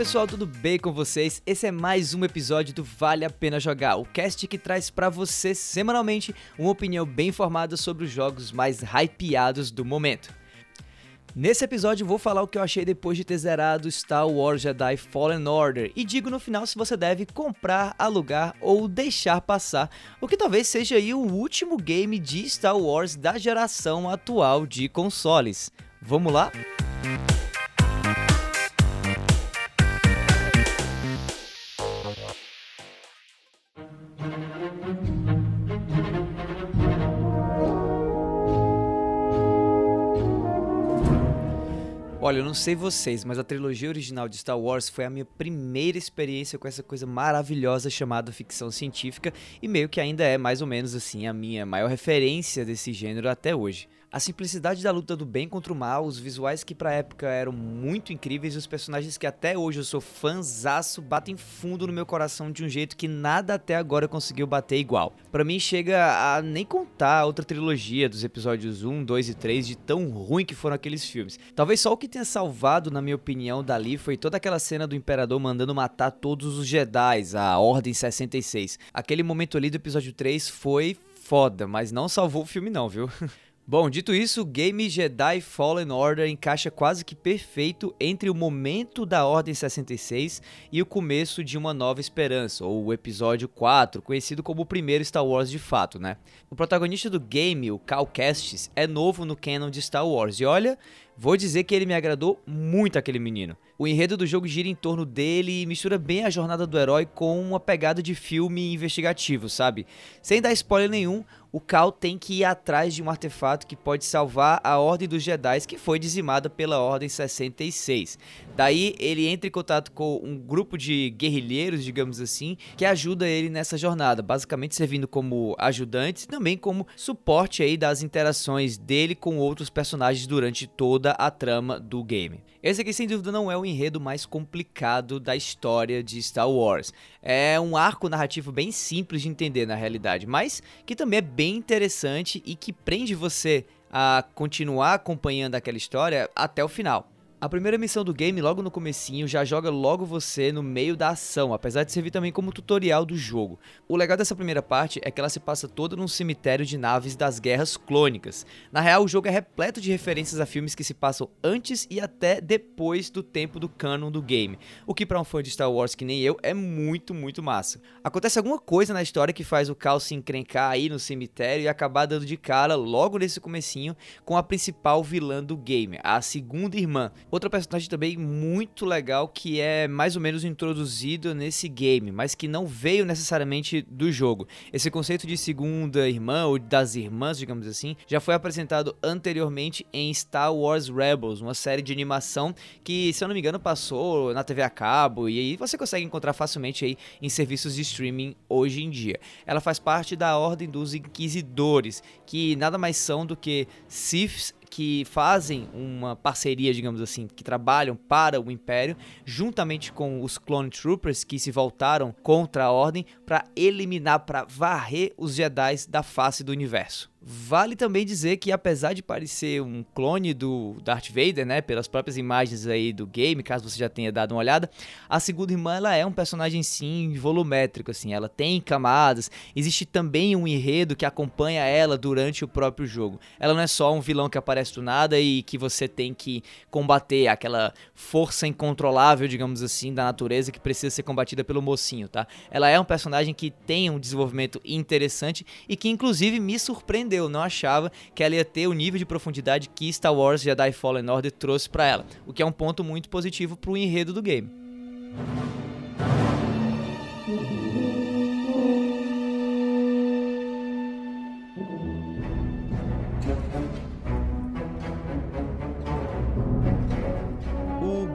Pessoal, tudo bem com vocês? Esse é mais um episódio do Vale a Pena Jogar, o cast que traz para você semanalmente uma opinião bem informada sobre os jogos mais hypeados do momento. Nesse episódio vou falar o que eu achei depois de ter zerado Star Wars Jedi Fallen Order e digo no final se você deve comprar, alugar ou deixar passar, o que talvez seja aí o último game de Star Wars da geração atual de consoles. Vamos lá? Olha, eu não sei vocês, mas a trilogia original de Star Wars foi a minha primeira experiência com essa coisa maravilhosa chamada ficção científica e meio que ainda é mais ou menos assim a minha maior referência desse gênero até hoje. A simplicidade da luta do bem contra o mal, os visuais que pra época eram muito incríveis e os personagens que até hoje eu sou fãzaço batem fundo no meu coração de um jeito que nada até agora conseguiu bater igual. Para mim chega a nem contar a outra trilogia dos episódios 1, 2 e 3 de tão ruim que foram aqueles filmes. Talvez só o que tenha salvado, na minha opinião, dali foi toda aquela cena do Imperador mandando matar todos os Jedi, a Ordem 66. Aquele momento ali do episódio 3 foi foda, mas não salvou o filme não, viu? Bom, dito isso, o game Jedi Fallen Order encaixa quase que perfeito entre o momento da Ordem 66 e o começo de Uma Nova Esperança, ou o episódio 4, conhecido como o primeiro Star Wars de fato, né? O protagonista do game, o Cal Kestis, é novo no canon de Star Wars e olha, Vou dizer que ele me agradou muito aquele menino. O enredo do jogo gira em torno dele e mistura bem a jornada do herói com uma pegada de filme investigativo, sabe? Sem dar spoiler nenhum, o Cal tem que ir atrás de um artefato que pode salvar a Ordem dos Jedi que foi dizimada pela Ordem 66. Daí ele entra em contato com um grupo de guerrilheiros, digamos assim, que ajuda ele nessa jornada, basicamente servindo como ajudantes e também como suporte aí das interações dele com outros personagens durante toda a trama do game. Esse aqui sem dúvida não é o enredo mais complicado da história de Star Wars. É um arco narrativo bem simples de entender na realidade, mas que também é bem interessante e que prende você a continuar acompanhando aquela história até o final. A primeira missão do game, logo no comecinho, já joga logo você no meio da ação, apesar de servir também como tutorial do jogo. O legal dessa primeira parte é que ela se passa toda num cemitério de naves das guerras clônicas. Na real, o jogo é repleto de referências a filmes que se passam antes e até depois do tempo do canon do game, o que para um fã de Star Wars que nem eu é muito, muito massa. Acontece alguma coisa na história que faz o Cal se encrencar aí no cemitério e acabar dando de cara logo nesse comecinho com a principal vilã do game, a segunda irmã, Outra personagem também muito legal que é mais ou menos introduzido nesse game, mas que não veio necessariamente do jogo. Esse conceito de segunda irmã ou das irmãs, digamos assim, já foi apresentado anteriormente em Star Wars Rebels, uma série de animação que, se eu não me engano, passou na TV a cabo e aí você consegue encontrar facilmente aí em serviços de streaming hoje em dia. Ela faz parte da Ordem dos Inquisidores, que nada mais são do que Siths que fazem uma parceria, digamos assim, que trabalham para o Império, juntamente com os Clone Troopers que se voltaram contra a Ordem para eliminar, para varrer os Jedi da face do universo. Vale também dizer que apesar de parecer um clone do Darth Vader, né, pelas próprias imagens aí do game, caso você já tenha dado uma olhada, a segunda irmã ela é um personagem sim volumétrico assim, ela tem camadas, existe também um enredo que acompanha ela durante o próprio jogo. Ela não é só um vilão que aparece do nada e que você tem que combater aquela força incontrolável, digamos assim, da natureza que precisa ser combatida pelo mocinho, tá? Ela é um personagem que tem um desenvolvimento interessante e que inclusive me surpreendeu surpreendeu, não achava que ela ia ter o nível de profundidade que Star Wars Jedi Fallen Order trouxe para ela, o que é um ponto muito positivo para o enredo do game.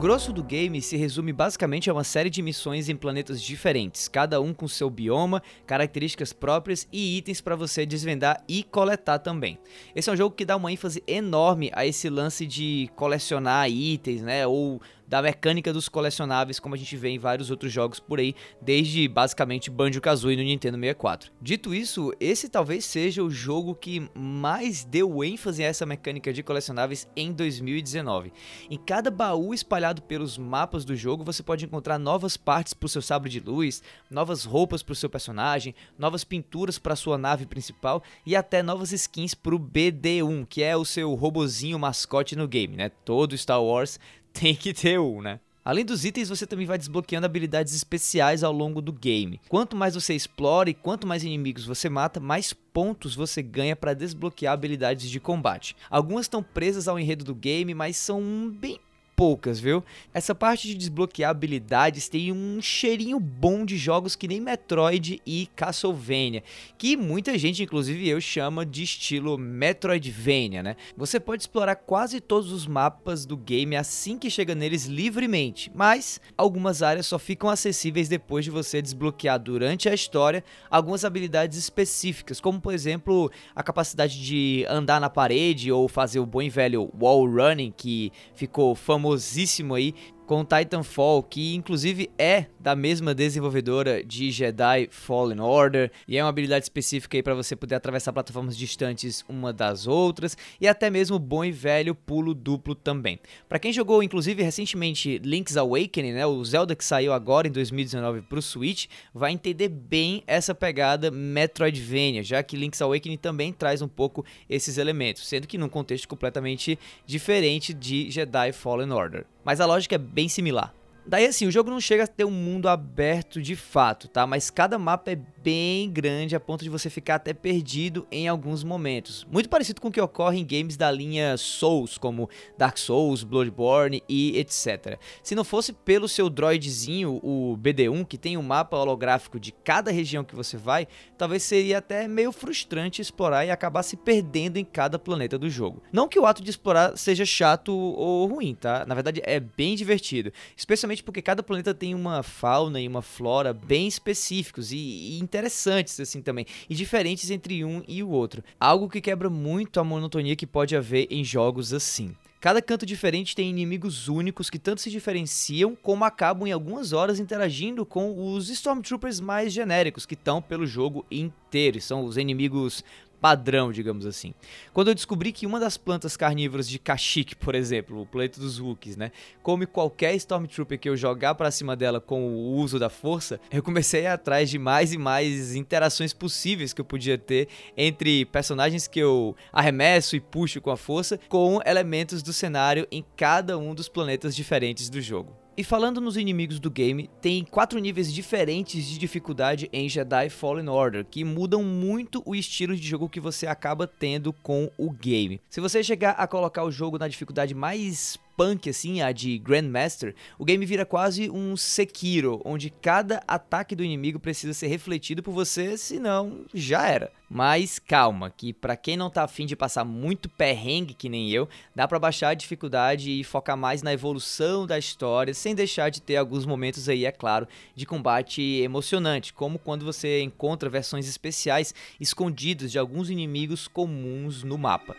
Grosso do game se resume basicamente a uma série de missões em planetas diferentes, cada um com seu bioma, características próprias e itens para você desvendar e coletar também. Esse é um jogo que dá uma ênfase enorme a esse lance de colecionar itens, né, ou da mecânica dos colecionáveis, como a gente vê em vários outros jogos por aí, desde basicamente Banjo-Kazooie no Nintendo 64. Dito isso, esse talvez seja o jogo que mais deu ênfase a essa mecânica de colecionáveis em 2019. Em cada baú espalhado pelos mapas do jogo, você pode encontrar novas partes para o seu sabre de luz, novas roupas para o seu personagem, novas pinturas para sua nave principal e até novas skins para o BD1, que é o seu robozinho mascote no game, né? Todo Star Wars tem que ter um, né? Além dos itens, você também vai desbloqueando habilidades especiais ao longo do game. Quanto mais você explora e quanto mais inimigos você mata, mais pontos você ganha para desbloquear habilidades de combate. Algumas estão presas ao enredo do game, mas são bem poucas, viu? Essa parte de desbloquear habilidades tem um cheirinho bom de jogos que nem Metroid e Castlevania, que muita gente, inclusive eu, chama de estilo Metroidvania, né? Você pode explorar quase todos os mapas do game assim que chega neles livremente, mas algumas áreas só ficam acessíveis depois de você desbloquear durante a história algumas habilidades específicas, como por exemplo a capacidade de andar na parede ou fazer o bom e velho wall running que ficou famoso famosíssimo aí com Titanfall, que inclusive é da mesma desenvolvedora de Jedi Fallen Order, e é uma habilidade específica aí para você poder atravessar plataformas distantes uma das outras, e até mesmo bom e velho pulo duplo também. Para quem jogou inclusive recentemente Link's Awakening, né, o Zelda que saiu agora em 2019 para o Switch, vai entender bem essa pegada Metroidvania, já que Link's Awakening também traz um pouco esses elementos, sendo que num contexto completamente diferente de Jedi Fallen Order. Mas a lógica é bem similar. Daí assim, o jogo não chega a ter um mundo aberto de fato, tá? Mas cada mapa é bem grande a ponto de você ficar até perdido em alguns momentos. Muito parecido com o que ocorre em games da linha Souls, como Dark Souls, Bloodborne e etc. Se não fosse pelo seu droidzinho, o BD1, que tem um mapa holográfico de cada região que você vai, talvez seria até meio frustrante explorar e acabar se perdendo em cada planeta do jogo. Não que o ato de explorar seja chato ou ruim, tá? Na verdade é bem divertido, especialmente porque cada planeta tem uma fauna e uma flora bem específicos e, e interessantes assim também, e diferentes entre um e o outro. Algo que quebra muito a monotonia que pode haver em jogos assim. Cada canto diferente tem inimigos únicos que tanto se diferenciam como acabam em algumas horas interagindo com os Stormtroopers mais genéricos que estão pelo jogo inteiro. São os inimigos padrão, digamos assim. Quando eu descobri que uma das plantas carnívoras de Kashyyyk, por exemplo, o planeta dos Wookiees, né, come qualquer Stormtrooper que eu jogar para cima dela com o uso da força, eu comecei a ir atrás de mais e mais interações possíveis que eu podia ter entre personagens que eu arremesso e puxo com a força com elementos do cenário em cada um dos planetas diferentes do jogo. E falando nos inimigos do game, tem quatro níveis diferentes de dificuldade em Jedi Fallen Order, que mudam muito o estilo de jogo que você acaba tendo com o game. Se você chegar a colocar o jogo na dificuldade mais punk, assim, a de Grandmaster, o game vira quase um Sekiro, onde cada ataque do inimigo precisa ser refletido por você, senão já era. Mas calma, que para quem não tá afim de passar muito perrengue que nem eu, dá para baixar a dificuldade e focar mais na evolução da história, sem deixar de ter alguns momentos aí, é claro, de combate emocionante, como quando você encontra versões especiais escondidas de alguns inimigos comuns no mapa.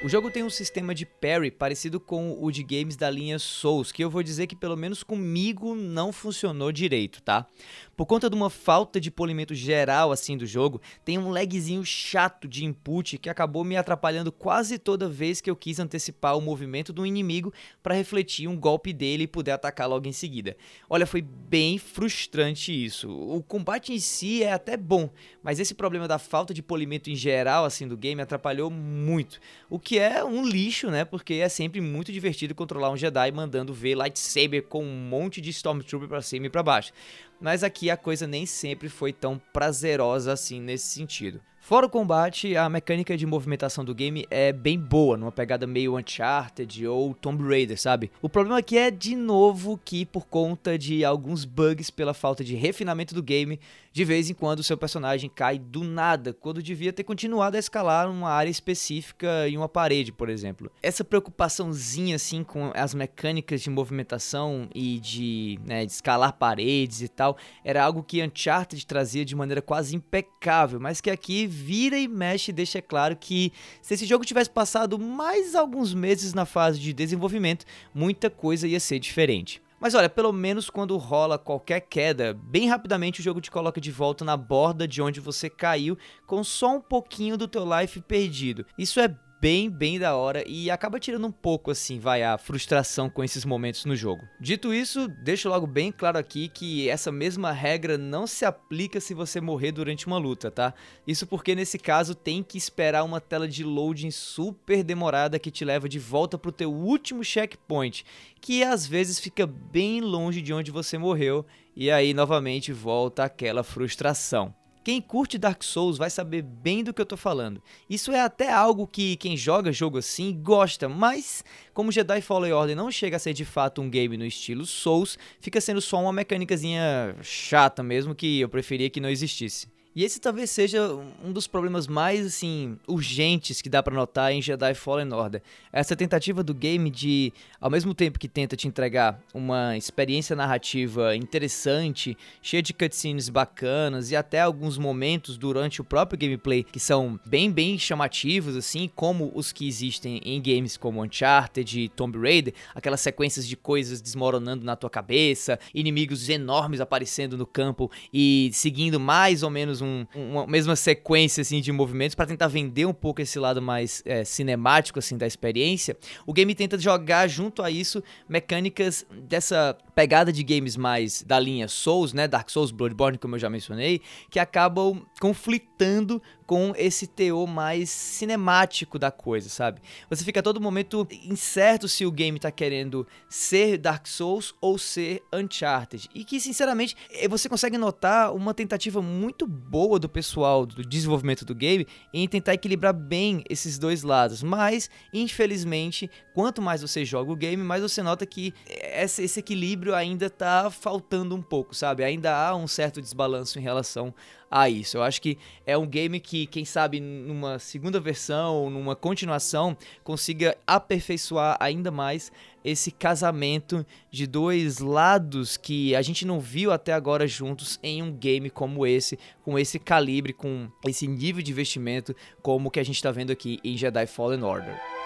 O jogo tem um sistema de parry parecido com o de games da linha Souls, que eu vou dizer que pelo menos comigo não funcionou direito, tá? Por conta de uma falta de polimento geral assim do jogo, tem um lagzinho chato de input que acabou me atrapalhando quase toda vez que eu quis antecipar o movimento do inimigo para refletir um golpe dele e poder atacar logo em seguida. Olha, foi bem frustrante isso. O combate em si é até bom, mas esse problema da falta de polimento em geral assim do game atrapalhou muito. O que é um lixo, né? Porque é sempre muito divertido controlar um Jedi mandando ver lightsaber com um monte de Stormtrooper para cima e para baixo. Mas aqui a coisa nem sempre foi tão prazerosa assim nesse sentido. Fora o combate, a mecânica de movimentação do game é bem boa, numa pegada meio Uncharted ou Tomb Raider, sabe? O problema aqui é, de novo, que por conta de alguns bugs pela falta de refinamento do game, de vez em quando o seu personagem cai do nada, quando devia ter continuado a escalar uma área específica em uma parede, por exemplo. Essa preocupaçãozinha, assim, com as mecânicas de movimentação e de, né, de escalar paredes e tal, era algo que Uncharted trazia de maneira quase impecável, mas que aqui vira e mexe deixa claro que se esse jogo tivesse passado mais alguns meses na fase de desenvolvimento, muita coisa ia ser diferente. Mas olha, pelo menos quando rola qualquer queda, bem rapidamente o jogo te coloca de volta na borda de onde você caiu, com só um pouquinho do teu life perdido. Isso é bem, bem da hora e acaba tirando um pouco, assim, vai, a frustração com esses momentos no jogo. Dito isso, deixo logo bem claro aqui que essa mesma regra não se aplica se você morrer durante uma luta, tá? Isso porque nesse caso tem que esperar uma tela de loading super demorada que te leva de volta pro teu último checkpoint, que às vezes fica bem longe de onde você morreu, e aí novamente volta aquela frustração. Quem curte Dark Souls vai saber bem do que eu tô falando. Isso é até algo que quem joga jogo assim gosta, mas como Jedi Fallen Order não chega a ser de fato um game no estilo Souls, fica sendo só uma mecânicazinha chata mesmo que eu preferia que não existisse. E esse talvez seja um dos problemas mais assim urgentes que dá para notar em Jedi Fallen Order. Essa tentativa do game de, ao mesmo tempo que tenta te entregar uma experiência narrativa interessante, cheia de cutscenes bacanas e até alguns momentos durante o próprio gameplay que são bem bem chamativos assim, como os que existem em games como Uncharted e Tomb Raider, aquelas sequências de coisas desmoronando na tua cabeça, inimigos enormes aparecendo no campo e seguindo mais ou menos um um, uma mesma sequência assim de movimentos para tentar vender um pouco esse lado mais é, cinemático assim da experiência, o game tenta jogar junto a isso mecânicas dessa pegada de games mais da linha Souls, né, Dark Souls, Bloodborne, como eu já mencionei, que acabam conflitando com esse teor mais cinemático da coisa, sabe? Você fica a todo momento incerto se o game tá querendo ser Dark Souls ou ser Uncharted. E que, sinceramente, eh, você consegue notar uma tentativa muito boa do pessoal do desenvolvimento do game em tentar equilibrar bem esses dois lados. Mas, infelizmente, quanto mais você joga o game, mais você nota que esse, equilíbrio ainda tá faltando um pouco, sabe? Ainda há um certo desbalanço em relação a isso. Eu acho que é um game que, quem sabe, numa segunda versão, numa continuação, consiga aperfeiçoar ainda mais esse casamento de dois lados que a gente não viu até agora juntos em um game como esse, com esse calibre, com esse nível de investimento como que a gente está vendo aqui em Jedi Fallen Order.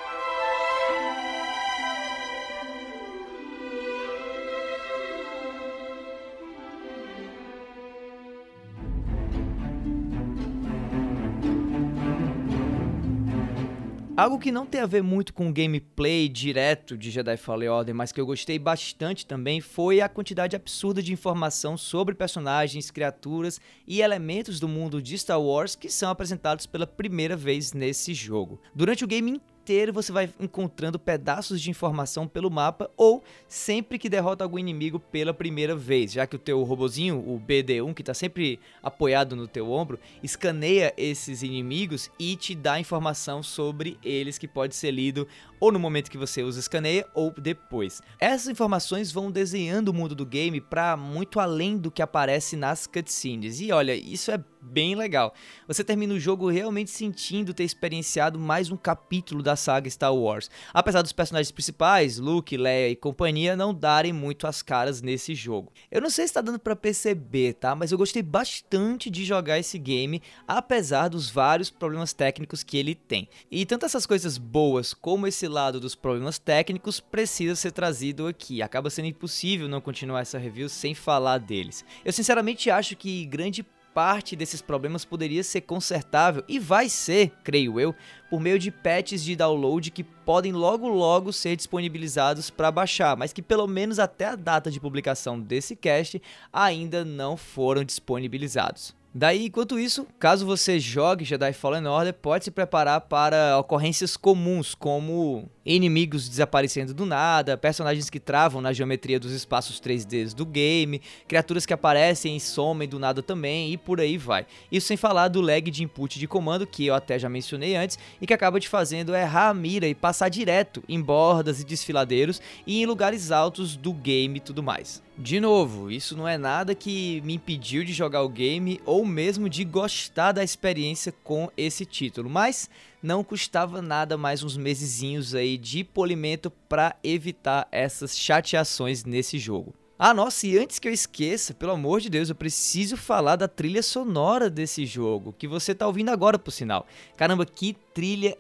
Algo que não tem a ver muito com o gameplay direto de Jedi Fallen Order, mas que eu gostei bastante também, foi a quantidade absurda de informação sobre personagens, criaturas e elementos do mundo de Star Wars que são apresentados pela primeira vez nesse jogo. Durante o game você vai encontrando pedaços de informação pelo mapa ou sempre que derrota algum inimigo pela primeira vez, já que o teu robozinho, o BD1, que está sempre apoiado no teu ombro, escaneia esses inimigos e te dá informação sobre eles que pode ser lido ou no momento que você os escaneia ou depois. Essas informações vão desenhando o mundo do game para muito além do que aparece nas cutscenes. E olha, isso é bem legal. Você termina o jogo realmente sentindo ter experienciado mais um capítulo da saga Star Wars. Apesar dos personagens principais, Luke, Leia e companhia, não darem muito as caras nesse jogo. Eu não sei se está dando para perceber, tá? Mas eu gostei bastante de jogar esse game, apesar dos vários problemas técnicos que ele tem. E tanto essas coisas boas como esse lado dos problemas técnicos precisa ser trazido aqui. Acaba sendo impossível não continuar essa review sem falar deles. Eu sinceramente acho que grande parte desses problemas poderia ser consertável e vai ser, creio eu, por meio de patches de download que podem logo logo ser disponibilizados para baixar, mas que pelo menos até a data de publicação desse cast ainda não foram disponibilizados. Daí, enquanto isso, caso você jogue Jedi Fallen Order, pode se preparar para ocorrências comuns, como inimigos desaparecendo do nada, personagens que travam na geometria dos espaços 3D do game, criaturas que aparecem e somem do nada também, e por aí vai. Isso sem falar do lag de input de comando, que eu até já mencionei antes, e que acaba te fazendo errar a mira e passar direto em bordas e desfiladeiros e em lugares altos do game e tudo mais. De novo, isso não é nada que me impediu de jogar o game ou mesmo de gostar da experiência com esse título, mas não custava nada mais uns mesezinhos aí de polimento para evitar essas chateações nesse jogo. Ah, nossa, e antes que eu esqueça, pelo amor de Deus, eu preciso falar da trilha sonora desse jogo, que você tá ouvindo agora, por sinal. Caramba, que trilha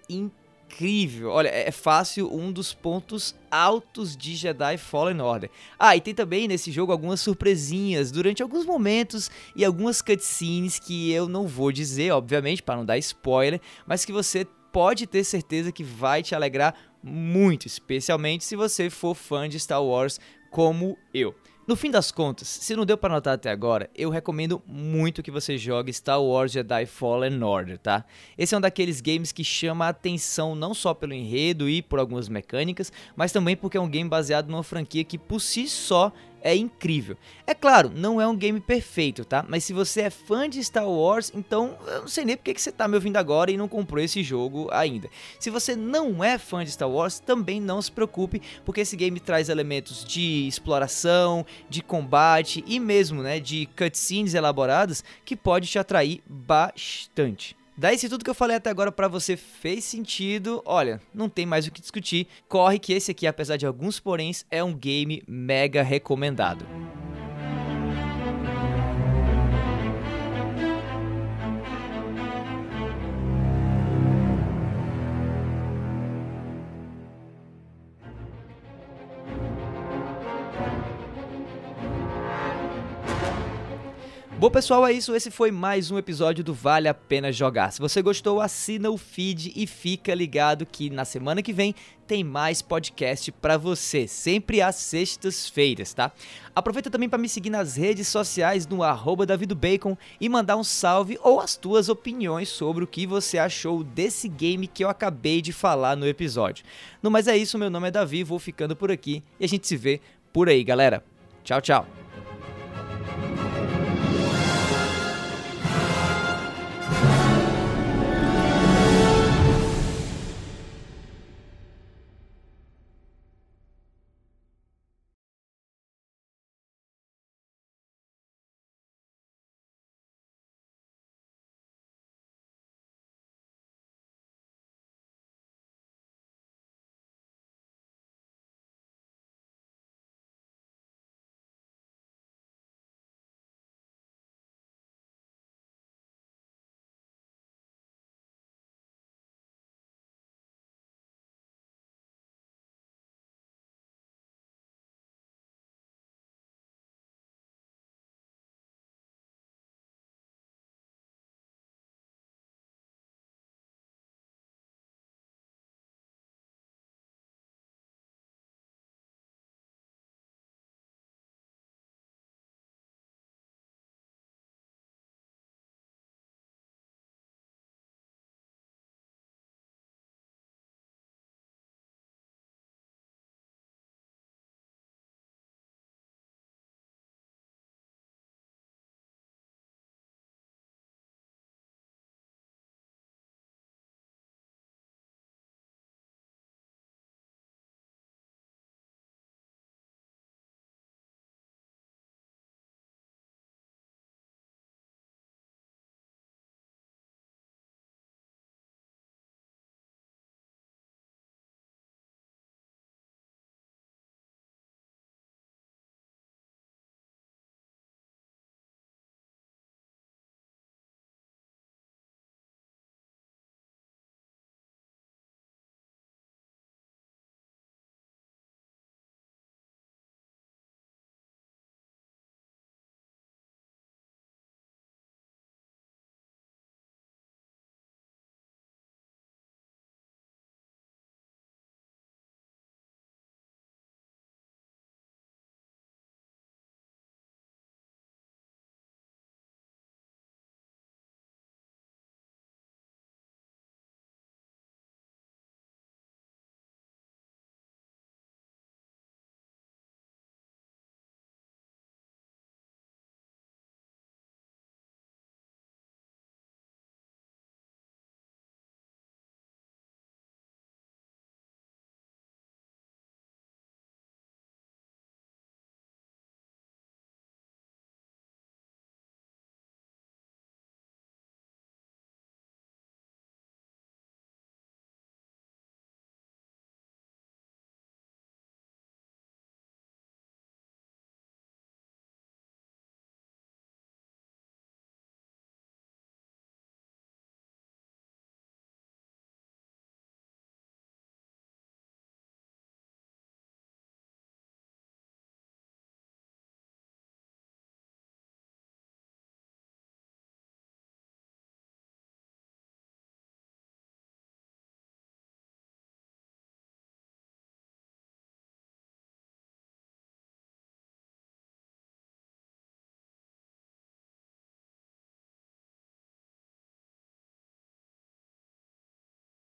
incrível! Olha, é fácil um dos pontos altos de Jedi Fallen Order. Ah, e tem também nesse jogo algumas surpresinhas durante alguns momentos e algumas cutscenes que eu não vou dizer, obviamente, para não dar spoiler, mas que você pode ter certeza que vai te alegrar muito, especialmente se você for fã de Star Wars como eu. No fim das contas, se não deu para notar até agora, eu recomendo muito que você jogue Star Wars Jedi Fallen Order, tá? Esse é um daqueles games que chama a atenção não só pelo enredo e por algumas mecânicas, mas também porque é um game baseado numa franquia que por si só é incrível. É claro, não é um game perfeito, tá? Mas se você é fã de Star Wars, então eu não sei nem porque que você tá me ouvindo agora e não comprou esse jogo ainda. Se você não é fã de Star Wars, também não se preocupe, porque esse game traz elementos de exploração, de combate e mesmo, né, de cutscenes elaboradas que pode te atrair bastante. Daí, se tudo que eu falei até agora para você fez sentido, olha, não tem mais o que discutir. Corre que esse aqui, apesar de alguns poréns, é um game mega recomendado. Bom, pessoal, é isso. Esse foi mais um episódio do Vale a Pena Jogar. Se você gostou, assina o feed e fica ligado que na semana que vem tem mais podcast para você, sempre às sextas-feiras, tá? Aproveita também para me seguir nas redes sociais no arroba davidobacon e mandar um salve ou as tuas opiniões sobre o que você achou desse game que eu acabei de falar no episódio. No mais é isso, meu nome é Davi, vou ficando por aqui e a gente se vê por aí, galera. Tchau, tchau.